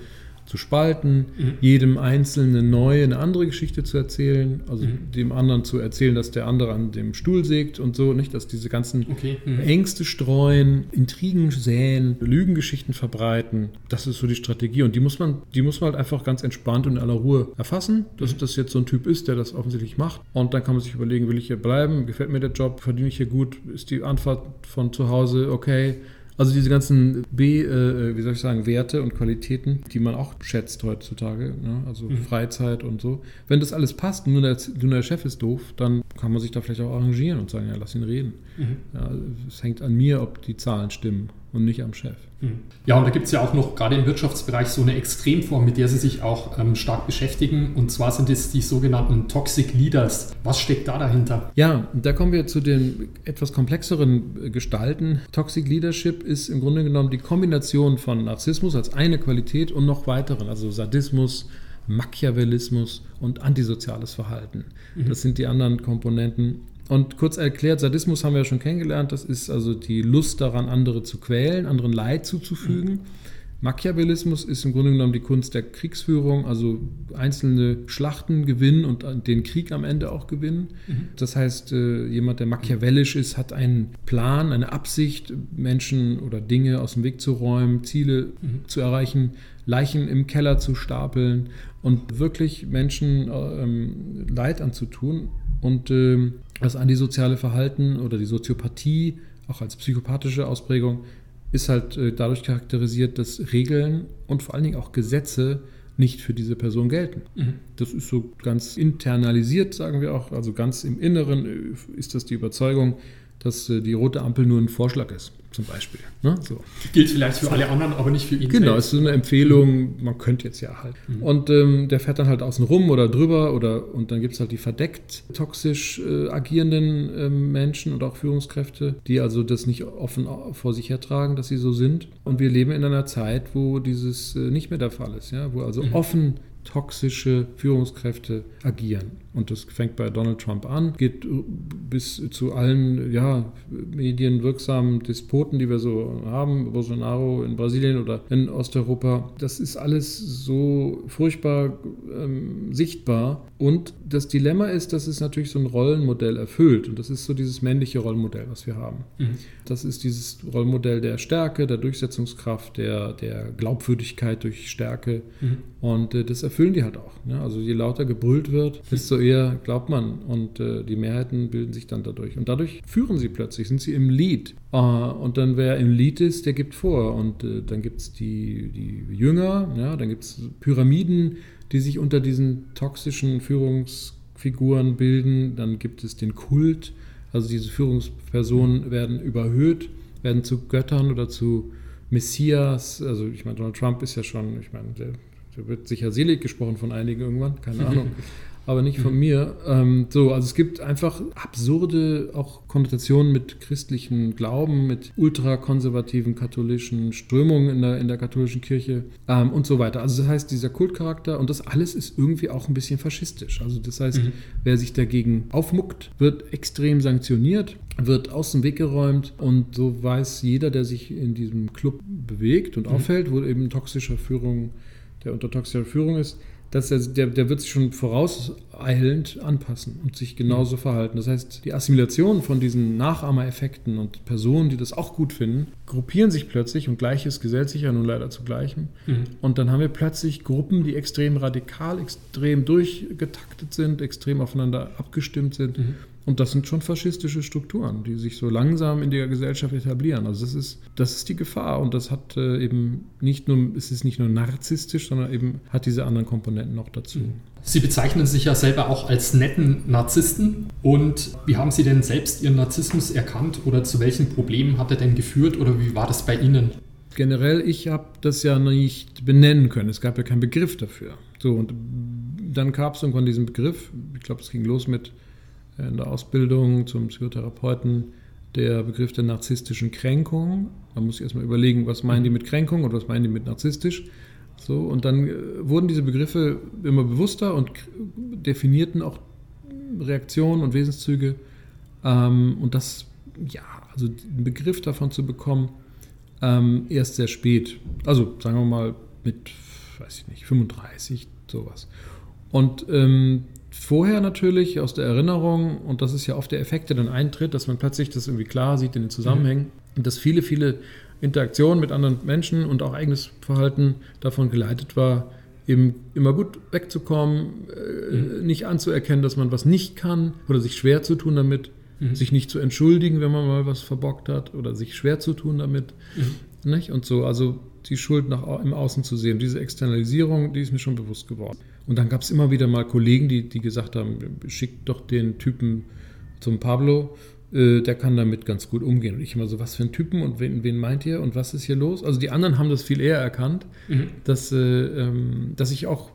zu spalten, mhm. jedem Einzelnen neu eine andere Geschichte zu erzählen, also mhm. dem anderen zu erzählen, dass der andere an dem Stuhl sägt und so, nicht, dass diese ganzen okay. mhm. Ängste streuen, Intrigen säen, Lügengeschichten verbreiten. Das ist so die Strategie und die muss man, die muss man halt einfach ganz entspannt und in aller Ruhe erfassen, dass mhm. das jetzt so ein Typ ist, der das offensichtlich macht. Und dann kann man sich überlegen, will ich hier bleiben, gefällt mir der Job, verdiene ich hier gut, ist die Antwort von zu Hause okay, also diese ganzen B, äh, wie soll ich sagen, Werte und Qualitäten, die man auch schätzt heutzutage, ne? also mhm. Freizeit und so. Wenn das alles passt, nur der, nur der Chef ist doof, dann kann man sich da vielleicht auch arrangieren und sagen, ja, lass ihn reden. Mhm. Ja, es hängt an mir, ob die Zahlen stimmen und nicht am Chef. Mhm. Ja, und da gibt es ja auch noch gerade im Wirtschaftsbereich so eine Extremform, mit der Sie sich auch ähm, stark beschäftigen. Und zwar sind es die sogenannten Toxic Leaders. Was steckt da dahinter? Ja, da kommen wir zu den etwas komplexeren äh, Gestalten. Toxic Leadership ist im Grunde genommen die Kombination von Narzissmus als eine Qualität und noch weiteren, also Sadismus, Machiavellismus und antisoziales Verhalten. Mhm. Das sind die anderen Komponenten Und kurz erklärt, Sadismus haben wir ja schon kennengelernt, das ist also die Lust daran, andere zu quälen, anderen Leid zuzufügen. Mhm. Machiavellismus ist im Grunde genommen die Kunst der Kriegsführung, also einzelne Schlachten gewinnen und den Krieg am Ende auch gewinnen. Mhm. Das heißt, äh, jemand, der machiavellisch ist, hat einen Plan, eine Absicht, Menschen oder Dinge aus dem Weg zu räumen, Ziele mhm. zu erreichen, Leichen im Keller zu stapeln und wirklich Menschen ähm, Leid anzutun. Und ähm, das antisoziale Verhalten oder die Soziopathie, auch als psychopathische Ausprägung, ist halt äh, dadurch charakterisiert, dass Regeln und vor allen Dingen auch Gesetze nicht für diese Person gelten. Mhm. Das ist so ganz internalisiert, sagen wir auch, also ganz im Inneren äh, ist das die Überzeugung, dass äh, die rote Ampel nur ein Vorschlag ist zum Beispiel. Ne? So. Gilt vielleicht für alle anderen, aber nicht für ihn. Genau, es ist eine Empfehlung, man könnte jetzt ja halt. Mhm. Und ähm, der fährt dann halt außen rum oder drüber oder und dann gibt es halt die verdeckt toxisch äh, agierenden äh, Menschen und auch Führungskräfte, die also das nicht offen vor sich hertragen, dass sie so sind. Und wir leben in einer Zeit, wo dieses äh, nicht mehr der Fall ist, ja, wo also mhm. offen toxische Führungskräfte agieren. Und das fängt bei Donald Trump an, geht bis zu allen ja, medienwirksamen Despoten, die wir so haben, Bolsonaro in Brasilien oder in Osteuropa. Das ist alles so furchtbar ähm, sichtbar. Und das Dilemma ist, dass es natürlich so ein Rollenmodell erfüllt. Und das ist so dieses männliche Rollenmodell, was wir haben. Mhm. Das ist dieses Rollenmodell der Stärke, der Durchsetzungskraft, der, der Glaubwürdigkeit durch Stärke. Mhm. Und äh, das erfüllen die halt auch. Ne? Also je lauter gebrüllt wird, desto eher glaubt man. Und äh, die Mehrheiten bilden sich dann dadurch. Und dadurch führen sie plötzlich, sind sie im Lead. Äh, und dann wer im Lead ist, der gibt vor. Und äh, dann gibt es die, die Jünger, ja? dann gibt es Pyramiden, die sich unter diesen toxischen Führungsfiguren bilden. Dann gibt es den Kult. Also diese Führungspersonen werden überhöht, werden zu Göttern oder zu Messias. Also ich meine, Donald Trump ist ja schon, ich meine, der da wird sicher selig gesprochen von einigen irgendwann, keine Ahnung. Aber nicht von mir. Ähm, so, also es gibt einfach absurde auch Konnotationen mit christlichem Glauben, mit ultrakonservativen katholischen Strömungen in der, in der katholischen Kirche ähm, und so weiter. Also das heißt, dieser Kultcharakter und das alles ist irgendwie auch ein bisschen faschistisch. Also das heißt, mhm. wer sich dagegen aufmuckt, wird extrem sanktioniert, wird aus dem Weg geräumt und so weiß jeder, der sich in diesem Club bewegt und mhm. aufhält, wo eben toxischer Führung der unter toxischer Führung ist, dass er, der, der wird sich schon vorauseilend anpassen und sich genauso mhm. verhalten. Das heißt, die Assimilation von diesen Nachahmereffekten und Personen, die das auch gut finden, gruppieren sich plötzlich und Gleiches gesellt sich ja nun leider zu Gleichem. Mhm. Und dann haben wir plötzlich Gruppen, die extrem radikal, extrem durchgetaktet sind, extrem aufeinander abgestimmt sind. Mhm. Und das sind schon faschistische Strukturen, die sich so langsam in der Gesellschaft etablieren. Also das ist, das ist die Gefahr. Und das hat äh, eben nicht nur, es ist nicht nur narzisstisch, sondern eben hat diese anderen Komponenten noch dazu. Sie bezeichnen sich ja selber auch als netten Narzissten. Und wie haben Sie denn selbst Ihren Narzissmus erkannt oder zu welchen Problemen hat er denn geführt oder wie war das bei Ihnen? Generell, ich habe das ja nicht benennen können. Es gab ja keinen Begriff dafür. So, und dann gab es irgendwann diesen Begriff. Ich glaube, es ging los mit in der Ausbildung zum Psychotherapeuten der Begriff der narzisstischen Kränkung. Da muss ich erstmal überlegen, was meinen die mit Kränkung und was meinen die mit narzisstisch. So, und dann äh, wurden diese Begriffe immer bewusster und definierten auch Reaktionen und Wesenszüge. Ähm, und das, ja, also einen Begriff davon zu bekommen, ähm, erst sehr spät. Also sagen wir mal mit, weiß ich nicht, 35, sowas. Und ähm, vorher natürlich aus der Erinnerung, und das ist ja oft der Effekt, der dann eintritt, dass man plötzlich das irgendwie klar sieht in den Zusammenhängen mhm. und dass viele, viele Interaktionen mit anderen Menschen und auch eigenes Verhalten davon geleitet war, eben immer gut wegzukommen, äh, mhm. nicht anzuerkennen, dass man was nicht kann oder sich schwer zu tun damit, mhm. sich nicht zu entschuldigen, wenn man mal was verbockt hat oder sich schwer zu tun damit. Mhm. Nicht? Und so, also die Schuld nach, im Außen zu sehen. Diese Externalisierung, die ist mir schon bewusst geworden. Und dann gab es immer wieder mal Kollegen, die, die gesagt haben, schickt doch den Typen zum Pablo, äh, der kann damit ganz gut umgehen. Und ich immer so, was für ein Typen und wen, wen meint ihr und was ist hier los? Also die anderen haben das viel eher erkannt, mhm. dass, äh, ähm, dass ich auch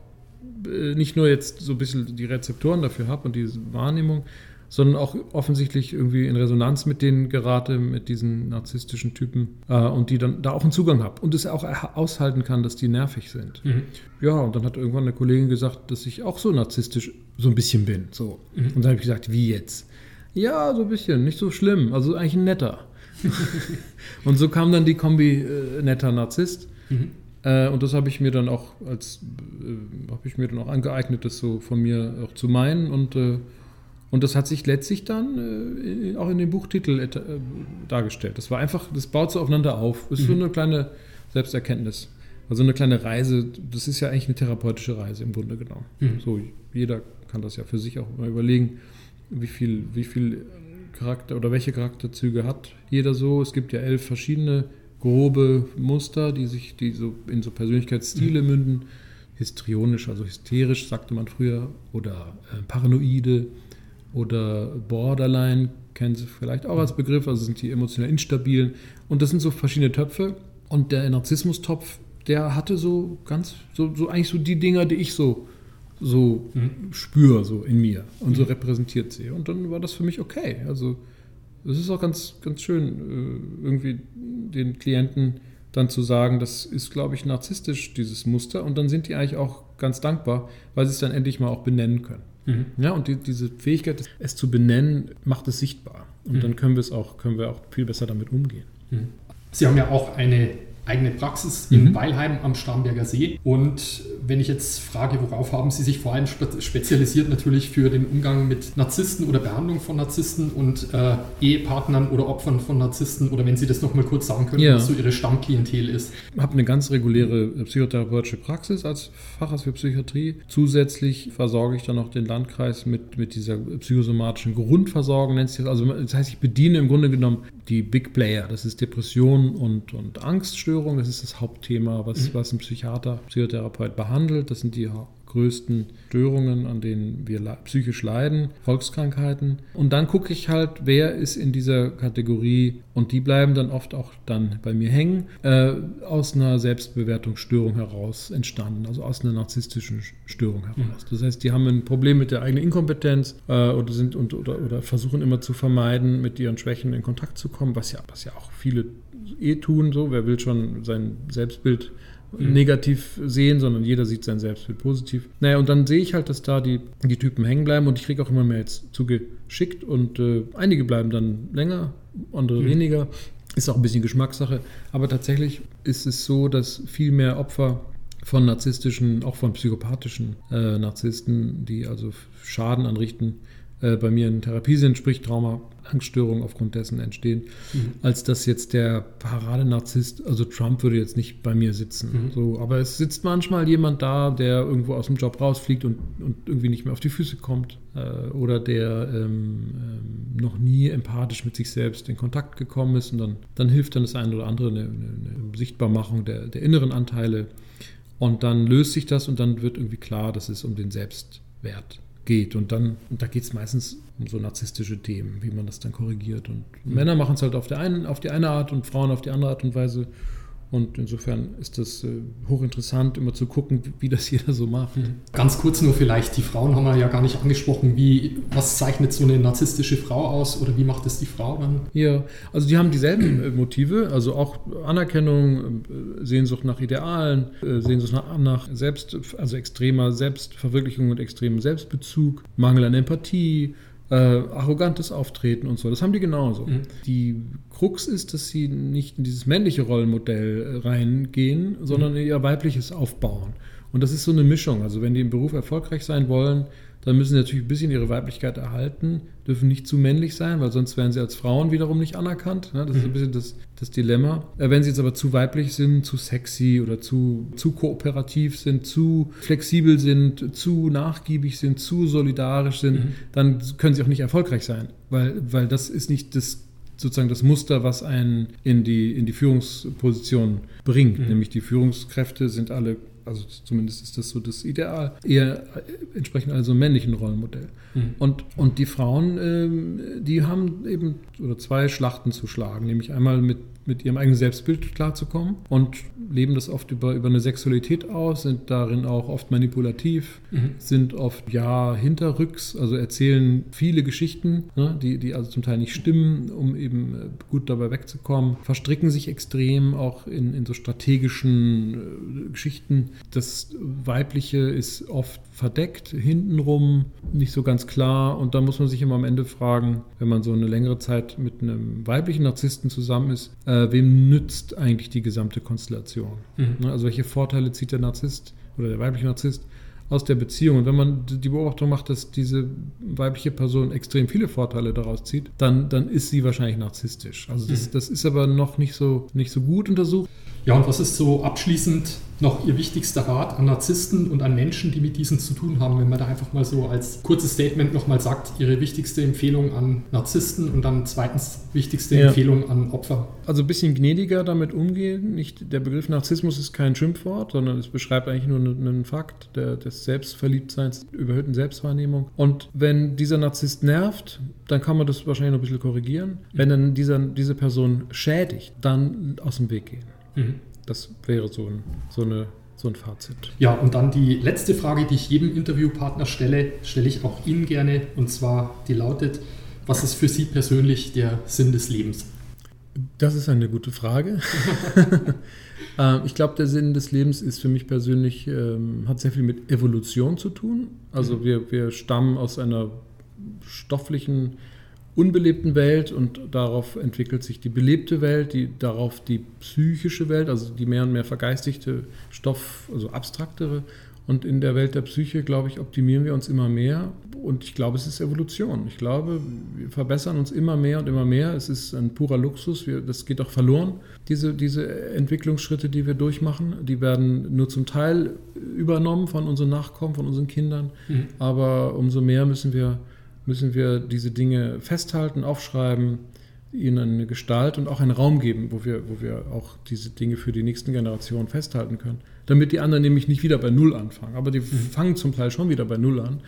äh, nicht nur jetzt so ein bisschen die Rezeptoren dafür habe und diese Wahrnehmung, sondern auch offensichtlich irgendwie in Resonanz mit denen gerate, mit diesen narzisstischen Typen äh, und die dann da auch einen Zugang habe und es auch aushalten kann, dass die nervig sind. Mhm. Ja, und dann hat irgendwann eine Kollegin gesagt, dass ich auch so narzisstisch so ein bisschen bin. So. Mhm. Und dann habe ich gesagt, wie jetzt? Ja, so ein bisschen, nicht so schlimm. Also eigentlich ein netter. und so kam dann die Kombi äh, netter Narzisst. Mhm. Äh, und das habe ich mir dann auch als äh, habe ich mir dann auch angeeignet, das so von mir auch zu meinen. Und, äh, und das hat sich letztlich dann äh, auch in dem Buchtitel äh, dargestellt. Das war einfach, das baut so aufeinander auf. Das ist mhm. so eine kleine Selbsterkenntnis. Also eine kleine Reise, das ist ja eigentlich eine therapeutische Reise im Grunde genommen. Mhm. So, jeder kann das ja für sich auch mal überlegen, wie viel, wie viel Charakter oder welche Charakterzüge hat jeder so. Es gibt ja elf verschiedene grobe Muster, die sich, die so in so Persönlichkeitsstile mhm. münden. Histrionisch, also hysterisch, sagte man früher, oder äh, paranoide oder borderline, kennen Sie vielleicht auch als Begriff, also sind die emotional instabilen. Und das sind so verschiedene Töpfe. Und der Narzissmustopf, der hatte so ganz, so, so eigentlich so die Dinger, die ich so so mhm. spüre, so in mir und mhm. so repräsentiert sehe. Und dann war das für mich okay. Also es ist auch ganz, ganz schön, äh, irgendwie den Klienten dann zu sagen, das ist, glaube ich, narzisstisch, dieses Muster. Und dann sind die eigentlich auch ganz dankbar, weil sie es dann endlich mal auch benennen können. Mhm. Ja, und die, diese Fähigkeit, es zu benennen, macht es sichtbar. Und mhm. dann können wir es auch, können wir auch viel besser damit umgehen. Mhm. Sie haben ja auch eine eigene Praxis mhm. in Weilheim am Starnberger See. Und wenn ich jetzt frage, worauf haben Sie sich vor allem spezialisiert, natürlich für den Umgang mit Narzissten oder Behandlung von Narzissten und äh, Ehepartnern oder Opfern von Narzissten oder wenn Sie das nochmal kurz sagen können, ja. was so Ihre Stammklientel ist. Ich habe eine ganz reguläre psychotherapeutische Praxis als Facharzt für Psychiatrie. Zusätzlich versorge ich dann noch den Landkreis mit, mit dieser psychosomatischen Grundversorgung, nennt sich das. Also das heißt, ich bediene im Grunde genommen die Big Player. Das ist Depression und, und Angststörung. Das ist das Hauptthema, was, mhm. was ein Psychiater, Psychotherapeut behandelt. Das sind die größten Störungen, an denen wir psychisch leiden, Volkskrankheiten. Und dann gucke ich halt, wer ist in dieser Kategorie und die bleiben dann oft auch dann bei mir hängen, äh, aus einer Selbstbewertungsstörung heraus entstanden, also aus einer narzisstischen Störung heraus. Mhm. Das heißt, die haben ein Problem mit der eigenen Inkompetenz äh, oder sind und, oder, oder versuchen immer zu vermeiden, mit ihren Schwächen in Kontakt zu kommen, was ja, was ja auch viele eh tun, so, wer will schon sein Selbstbild mhm. negativ sehen, sondern jeder sieht sein Selbstbild positiv. Naja, und dann sehe ich halt, dass da die, die Typen hängen bleiben und ich kriege auch immer mehr jetzt zugeschickt und äh, einige bleiben dann länger, andere mhm. weniger. Ist auch ein bisschen Geschmackssache. Aber tatsächlich ist es so, dass viel mehr Opfer von narzisstischen, auch von psychopathischen äh, Narzissten, die also Schaden anrichten, äh, bei mir in Therapie sind, sprich Trauma, Angststörungen aufgrund dessen entstehen, mhm. als dass jetzt der Paradenarzisst, also Trump würde jetzt nicht bei mir sitzen. Mhm. So, aber es sitzt manchmal jemand da, der irgendwo aus dem Job rausfliegt und, und irgendwie nicht mehr auf die Füße kommt äh, oder der ähm, ähm, noch nie empathisch mit sich selbst in Kontakt gekommen ist und dann, dann hilft dann das eine oder andere eine, eine, eine Sichtbarmachung der, der inneren Anteile und dann löst sich das und dann wird irgendwie klar, dass es um den Selbstwert geht. Und dann, und da geht es meistens um so narzisstische Themen, wie man das dann korrigiert. Und mhm. Männer machen es halt auf, der einen, auf die eine Art und Frauen auf die andere Art und Weise. Und insofern ist das äh, hochinteressant, immer zu gucken, wie das jeder so macht. Mhm. Ganz kurz nur vielleicht, die Frauen haben wir ja gar nicht angesprochen. Wie, was zeichnet so eine narzisstische Frau aus oder wie macht es die Frau dann? Ja, also die haben dieselben äh, Motive, also auch Anerkennung, äh, Sehnsucht nach Idealen, Sehnsucht nach, nach Selbst, also extremer Selbstverwirklichung und extremem Selbstbezug, Mangel an Empathie, äh, arrogantes Auftreten und so. Das haben die genauso. Mhm. Die Krux ist, dass sie nicht in dieses männliche Rollenmodell äh, reingehen, sondern mhm. in ihr weibliches aufbauen. Und das ist so eine Mischung. Also wenn die im Beruf erfolgreich sein wollen, dann müssen sie natürlich ein bisschen ihre Weiblichkeit erhalten, dürfen nicht zu männlich sein, weil sonst werden sie als Frauen wiederum nicht anerkannt. Ne? Das ist ein mhm. bisschen das, das Dilemma. Äh, wenn sie jetzt aber zu weiblich sind, zu sexy oder zu, zu kooperativ sind, zu flexibel sind, zu nachgiebig sind, zu solidarisch sind, mhm. dann können sie auch nicht erfolgreich sein, weil, weil das ist nicht das sozusagen das Muster, was einen in die, in die Führungsposition bringt. Mhm. Nämlich die Führungskräfte sind alle also zumindest ist das so das Ideal, eher äh, entsprechend also männlichen Rollenmodell. Mhm. Und, und die Frauen, ähm, die haben eben oder zwei Schlachten zu schlagen, nämlich einmal mit mit ihrem eigenen Selbstbild klarzukommen und leben das oft über, über eine Sexualität aus, sind darin auch oft manipulativ, mhm. sind oft ja hinterrücks, also erzählen viele Geschichten, ne, die, die also zum Teil nicht stimmen, um eben äh, gut dabei wegzukommen, verstricken sich extrem auch in, in so strategischen äh, Geschichten. Das Weibliche ist oft verdeckt, hintenrum, nicht so ganz klar. Und da muss man sich immer am Ende fragen, wenn man so eine längere Zeit mit einem weiblichen Narzissten zusammen ist, äh, wem nützt eigentlich die gesamte Konstellation? Mhm. Ne, also welche Vorteile zieht der Narzisst oder der weibliche Narzisst aus der Beziehung. Und wenn man die Beobachtung macht, dass diese weibliche Person extrem viele Vorteile daraus zieht, dann, dann ist sie wahrscheinlich narzisstisch. Also das, mhm. das ist aber noch nicht so, nicht so gut untersucht. Ja, und was ist so abschließend noch Ihr wichtigster Rat an Narzissten und an Menschen, die mit diesen zu tun haben, wenn man da einfach mal so als kurzes Statement nochmal sagt, Ihre wichtigste Empfehlung an Narzissten und dann zweitens wichtigste ja. Empfehlung an Opfer? Also ein bisschen gnädiger damit umgehen. Nicht, der Begriff Narzissmus ist kein Schimpfwort, sondern es beschreibt eigentlich nur einen Fakt der, des Selbstverliebtseins, überhöhten Selbstwahrnehmung. Und wenn dieser Narzisst nervt, dann kann man das wahrscheinlich noch ein bisschen korrigieren. Wenn dann dieser, diese Person schädigt, dann aus dem Weg gehen. Mhm. Das wäre so, ein, so, eine, so ein Fazit. Ja, und dann die letzte Frage, die ich jedem Interviewpartner stelle, stelle ich auch Ihnen gerne. Und zwar, die lautet, was ist für Sie persönlich der Sinn des Lebens? Das ist eine gute Frage. Ähm, ich glaube, der Sinn des Lebens ist für mich persönlich, ähm, hat sehr viel mit Evolution zu tun. Also mhm. wir, wir stammen aus einer stofflichen unbelebten Welt und darauf entwickelt sich die belebte Welt, die, darauf die psychische Welt, also die mehr und mehr vergeistigte Stoff, also abstraktere. Und in der Welt der Psyche, glaube ich, optimieren wir uns immer mehr. Und ich glaube, es ist Evolution. Ich glaube, wir verbessern uns immer mehr und immer mehr. Es ist ein purer Luxus. Wir, das geht auch verloren, diese, diese Entwicklungsschritte, die wir durchmachen. Die werden nur zum Teil übernommen von unseren Nachkommen, von unseren Kindern. Mhm. Aber umso mehr müssen wir müssen wir diese Dinge festhalten, aufschreiben, ihnen eine Gestalt und auch einen Raum geben, wo wir, wo wir auch diese Dinge für die nächsten Generationen festhalten können. Damit die anderen nämlich nicht wieder bei Null anfangen. Aber die mhm. fangen zum Teil schon wieder bei Null an.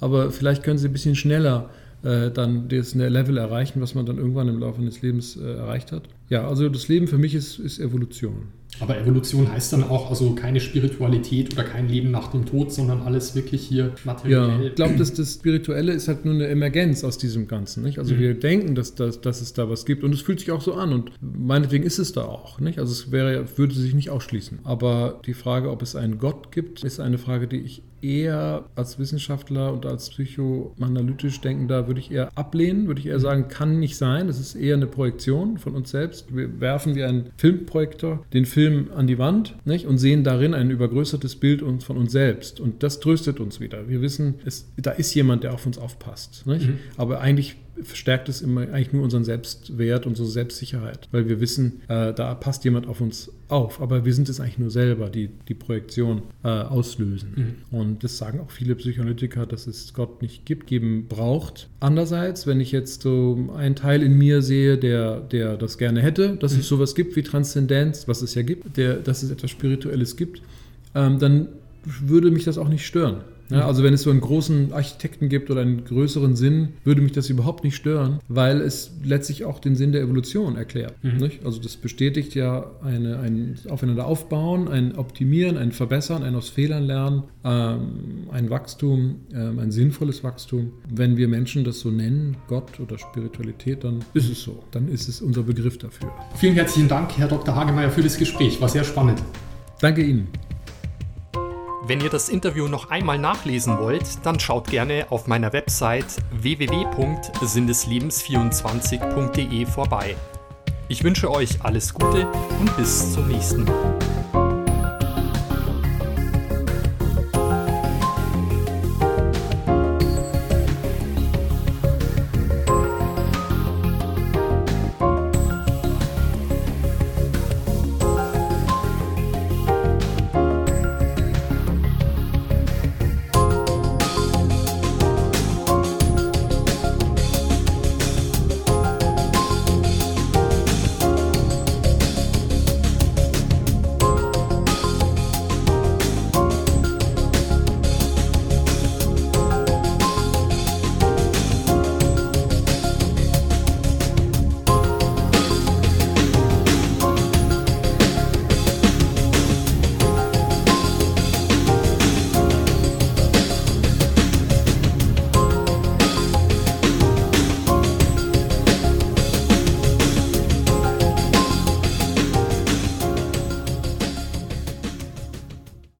Aber vielleicht können sie ein bisschen schneller äh, dann das Level erreichen, was man dann irgendwann im Laufe des Lebens äh, erreicht hat. Ja, also das Leben für mich ist, ist Evolution. Aber Evolution heißt dann auch also keine Spiritualität oder kein Leben nach dem Tod, sondern alles wirklich hier materiell. Ja, ich glaube, dass das Spirituelle ist halt nur eine Emergenz aus diesem Ganzen. Nicht? Also mhm. wir denken, dass, dass, dass es da was gibt und es fühlt sich auch so an und meinetwegen ist es da auch. Nicht? Also es wäre, würde sich nicht ausschließen. Aber die Frage, ob es einen Gott gibt, ist eine Frage, die ich eher als Wissenschaftler und als psychoanalytisch denkender würde ich eher ablehnen, würde ich eher sagen, kann nicht sein. Es ist eher eine Projektion von uns selbst. Wir werfen wie ein Filmprojektor den Film Film an die Wand nicht? und sehen darin ein übergrößertes Bild von uns selbst. Und das tröstet uns wieder. Wir wissen, es, da ist jemand, der auf uns aufpasst. Mhm. Aber eigentlich verstärkt es immer eigentlich nur unseren Selbstwert, unsere Selbstsicherheit, weil wir wissen, äh, da passt jemand auf uns auf, aber wir sind es eigentlich nur selber, die die Projektion äh, auslösen. Mhm. Und das sagen auch viele Psychoanalytiker, dass es Gott nicht gibt, geben braucht. Andererseits, wenn ich jetzt so einen Teil in mir sehe, der, der das gerne hätte, dass mhm. es sowas gibt wie Transzendenz, was es ja gibt, der, dass es etwas Spirituelles gibt, ähm, dann würde mich das auch nicht stören. Ja, also wenn es so einen großen Architekten gibt oder einen größeren Sinn, würde mich das überhaupt nicht stören, weil es letztlich auch den Sinn der Evolution erklärt. Mhm. Also das bestätigt ja eine, ein Aufeinander aufbauen, ein Optimieren, ein Verbessern, ein aus Fehlern lernen, ähm, ein Wachstum, ähm, ein sinnvolles Wachstum. Wenn wir Menschen das so nennen, Gott oder Spiritualität, dann ist es so. Dann ist es unser Begriff dafür. Vielen herzlichen Dank, Herr Dr. Hagemeyer, für das Gespräch. War sehr spannend. Danke Ihnen. Wenn ihr das Interview noch einmal nachlesen wollt, dann schaut gerne auf meiner Website www.sindeslebens24.de vorbei. Ich wünsche euch alles Gute und bis zum nächsten Mal.